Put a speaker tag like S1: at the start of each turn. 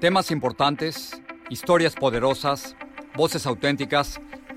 S1: Temas importantes, historias poderosas, voces auténticas.